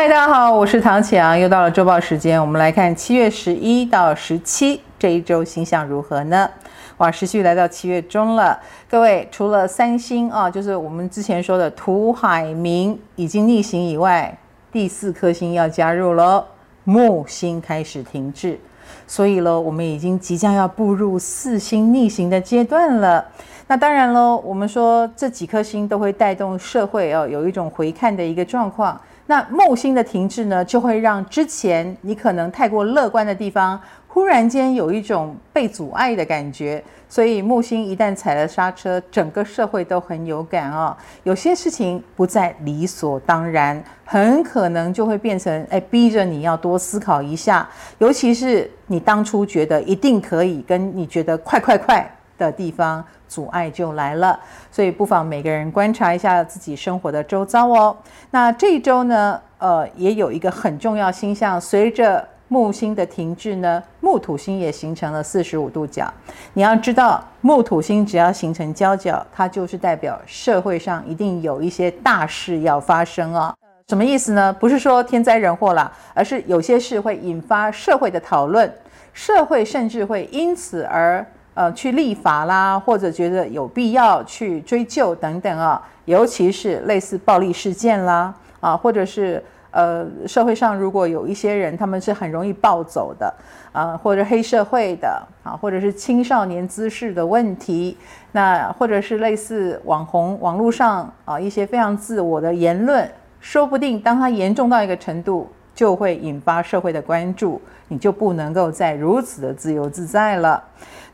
嗨，大家好，我是唐启阳，又到了周报时间，我们来看七月十一到十七这一周星象如何呢？哇，时序来到七月中了，各位除了三星啊，就是我们之前说的土海冥已经逆行以外，第四颗星要加入了，木星开始停滞，所以呢，我们已经即将要步入四星逆行的阶段了。那当然喽，我们说这几颗星都会带动社会哦，有一种回看的一个状况。那木星的停滞呢，就会让之前你可能太过乐观的地方，忽然间有一种被阻碍的感觉。所以木星一旦踩了刹车，整个社会都很有感哦。有些事情不再理所当然，很可能就会变成哎，逼着你要多思考一下。尤其是你当初觉得一定可以，跟你觉得快快快的地方，阻碍就来了，所以不妨每个人观察一下自己生活的周遭哦。那这一周呢，呃，也有一个很重要星象，随着木星的停滞呢，木土星也形成了四十五度角。你要知道，木土星只要形成交角，它就是代表社会上一定有一些大事要发生哦。什么意思呢？不是说天灾人祸啦，而是有些事会引发社会的讨论，社会甚至会因此而。呃，去立法啦，或者觉得有必要去追究等等啊，尤其是类似暴力事件啦，啊，或者是呃，社会上如果有一些人，他们是很容易暴走的，啊，或者黑社会的，啊，或者是青少年滋事的问题，那或者是类似网红网络上啊一些非常自我的言论，说不定当它严重到一个程度，就会引发社会的关注，你就不能够再如此的自由自在了。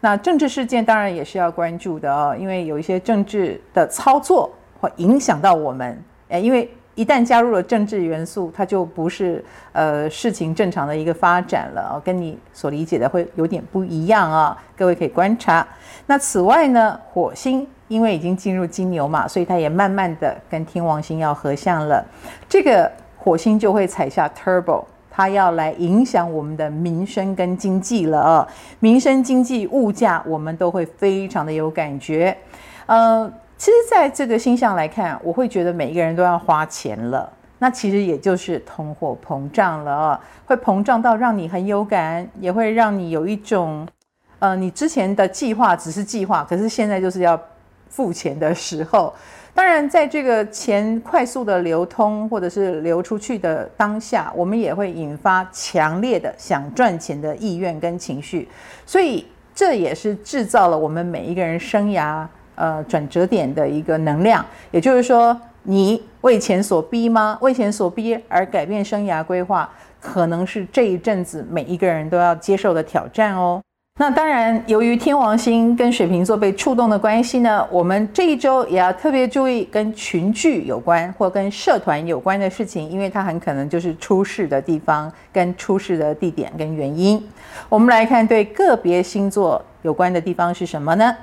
那政治事件当然也是要关注的哦，因为有一些政治的操作会影响到我们。诶，因为一旦加入了政治元素，它就不是呃事情正常的一个发展了哦，跟你所理解的会有点不一样啊。各位可以观察。那此外呢，火星因为已经进入金牛嘛，所以它也慢慢的跟天王星要合相了。这个火星就会踩下 Turbo。它要来影响我们的民生跟经济了啊，民生经济物价我们都会非常的有感觉。呃，其实在这个星象来看，我会觉得每一个人都要花钱了，那其实也就是通货膨胀了，会膨胀到让你很有感，也会让你有一种，呃，你之前的计划只是计划，可是现在就是要付钱的时候。当然，在这个钱快速的流通或者是流出去的当下，我们也会引发强烈的想赚钱的意愿跟情绪，所以这也是制造了我们每一个人生涯呃转折点的一个能量。也就是说，你为钱所逼吗？为钱所逼而改变生涯规划，可能是这一阵子每一个人都要接受的挑战哦。那当然，由于天王星跟水瓶座被触动的关系呢，我们这一周也要特别注意跟群聚有关或跟社团有关的事情，因为它很可能就是出事的地方跟出事的地点跟原因。我们来看对个别星座有关的地方是什么呢？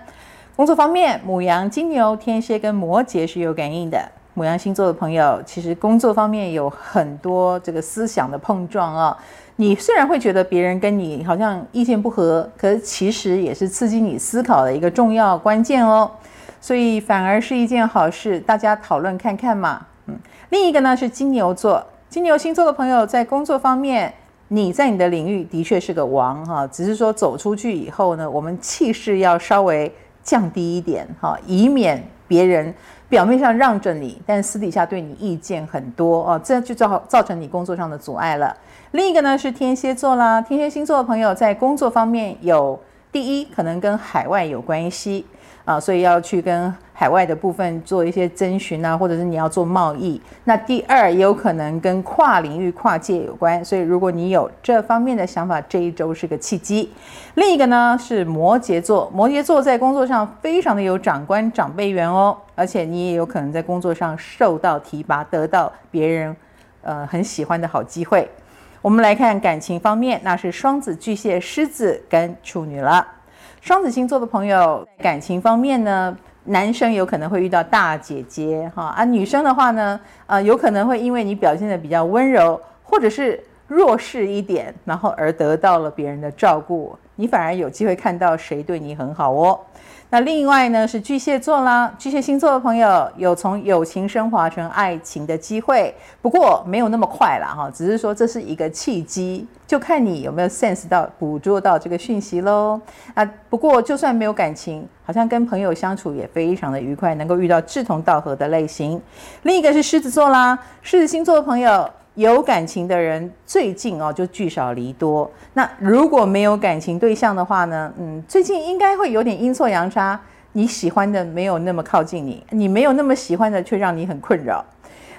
工作方面，母羊、金牛、天蝎跟摩羯是有感应的。牡羊星座的朋友，其实工作方面有很多这个思想的碰撞啊。你虽然会觉得别人跟你好像意见不合，可是其实也是刺激你思考的一个重要关键哦。所以反而是一件好事，大家讨论看看嘛。嗯，另一个呢是金牛座，金牛星座的朋友在工作方面，你在你的领域的确是个王哈，只是说走出去以后呢，我们气势要稍微降低一点哈，以免别人。表面上让着你，但私底下对你意见很多哦，这就造造成你工作上的阻碍了。另一个呢是天蝎座啦，天蝎星座的朋友在工作方面有第一，可能跟海外有关系。啊，所以要去跟海外的部分做一些征询啊，或者是你要做贸易。那第二也有可能跟跨领域、跨界有关。所以如果你有这方面的想法，这一周是个契机。另一个呢是摩羯座，摩羯座在工作上非常的有长官、长辈缘哦，而且你也有可能在工作上受到提拔，得到别人呃很喜欢的好机会。我们来看感情方面，那是双子、巨蟹、狮子跟处女了。双子星座的朋友，感情方面呢，男生有可能会遇到大姐姐哈啊，女生的话呢，呃，有可能会因为你表现的比较温柔，或者是弱势一点，然后而得到了别人的照顾，你反而有机会看到谁对你很好哦。那另外呢是巨蟹座啦，巨蟹星座的朋友有从友情升华成爱情的机会，不过没有那么快啦哈，只是说这是一个契机，就看你有没有 sense 到捕捉到这个讯息喽。啊，不过就算没有感情，好像跟朋友相处也非常的愉快，能够遇到志同道合的类型。另一个是狮子座啦，狮子星座的朋友。有感情的人最近哦就聚少离多。那如果没有感情对象的话呢？嗯，最近应该会有点阴错阳差。你喜欢的没有那么靠近你，你没有那么喜欢的却让你很困扰。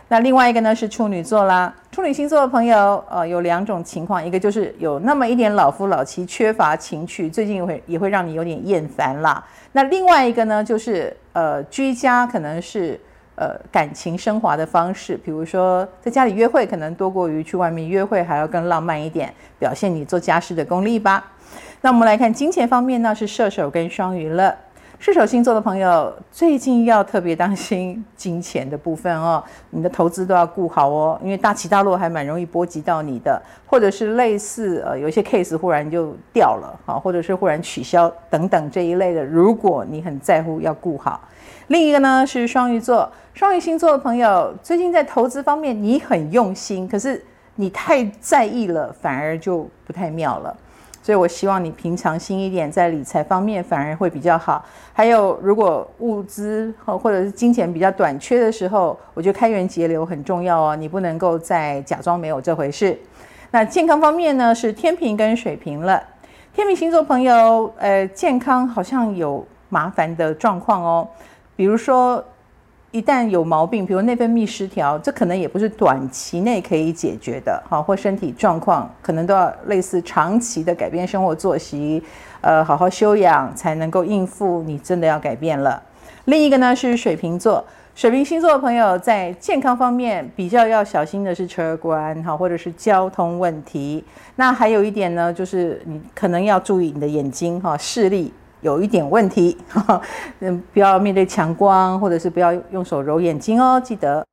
那另外一个呢是处女座啦。处女星座的朋友，呃，有两种情况，一个就是有那么一点老夫老妻，缺乏情趣，最近也会也会让你有点厌烦啦。那另外一个呢，就是呃居家可能是。呃，感情升华的方式，比如说在家里约会，可能多过于去外面约会还要更浪漫一点，表现你做家事的功力吧。那我们来看金钱方面呢，是射手跟双鱼了。射手星座的朋友最近要特别当心金钱的部分哦，你的投资都要顾好哦，因为大起大落还蛮容易波及到你的，或者是类似呃有些 case 忽然就掉了啊，或者是忽然取消等等这一类的，如果你很在乎，要顾好。另一个呢是双鱼座，双鱼星座的朋友最近在投资方面你很用心，可是你太在意了，反而就不太妙了。所以我希望你平常心一点，在理财方面反而会比较好。还有，如果物资或者是金钱比较短缺的时候，我觉得开源节流很重要哦，你不能够再假装没有这回事。那健康方面呢，是天平跟水瓶了。天秤星座朋友，呃，健康好像有麻烦的状况哦。比如说，一旦有毛病，比如内分泌失调，这可能也不是短期内可以解决的，哈，或身体状况可能都要类似长期的改变生活作息，呃，好好休养才能够应付。你真的要改变了。另一个呢是水瓶座，水瓶星座的朋友在健康方面比较要小心的是车关，哈，或者是交通问题。那还有一点呢，就是你可能要注意你的眼睛，哈，视力。有一点问题，嗯，不要面对强光，或者是不要用手揉眼睛哦，记得。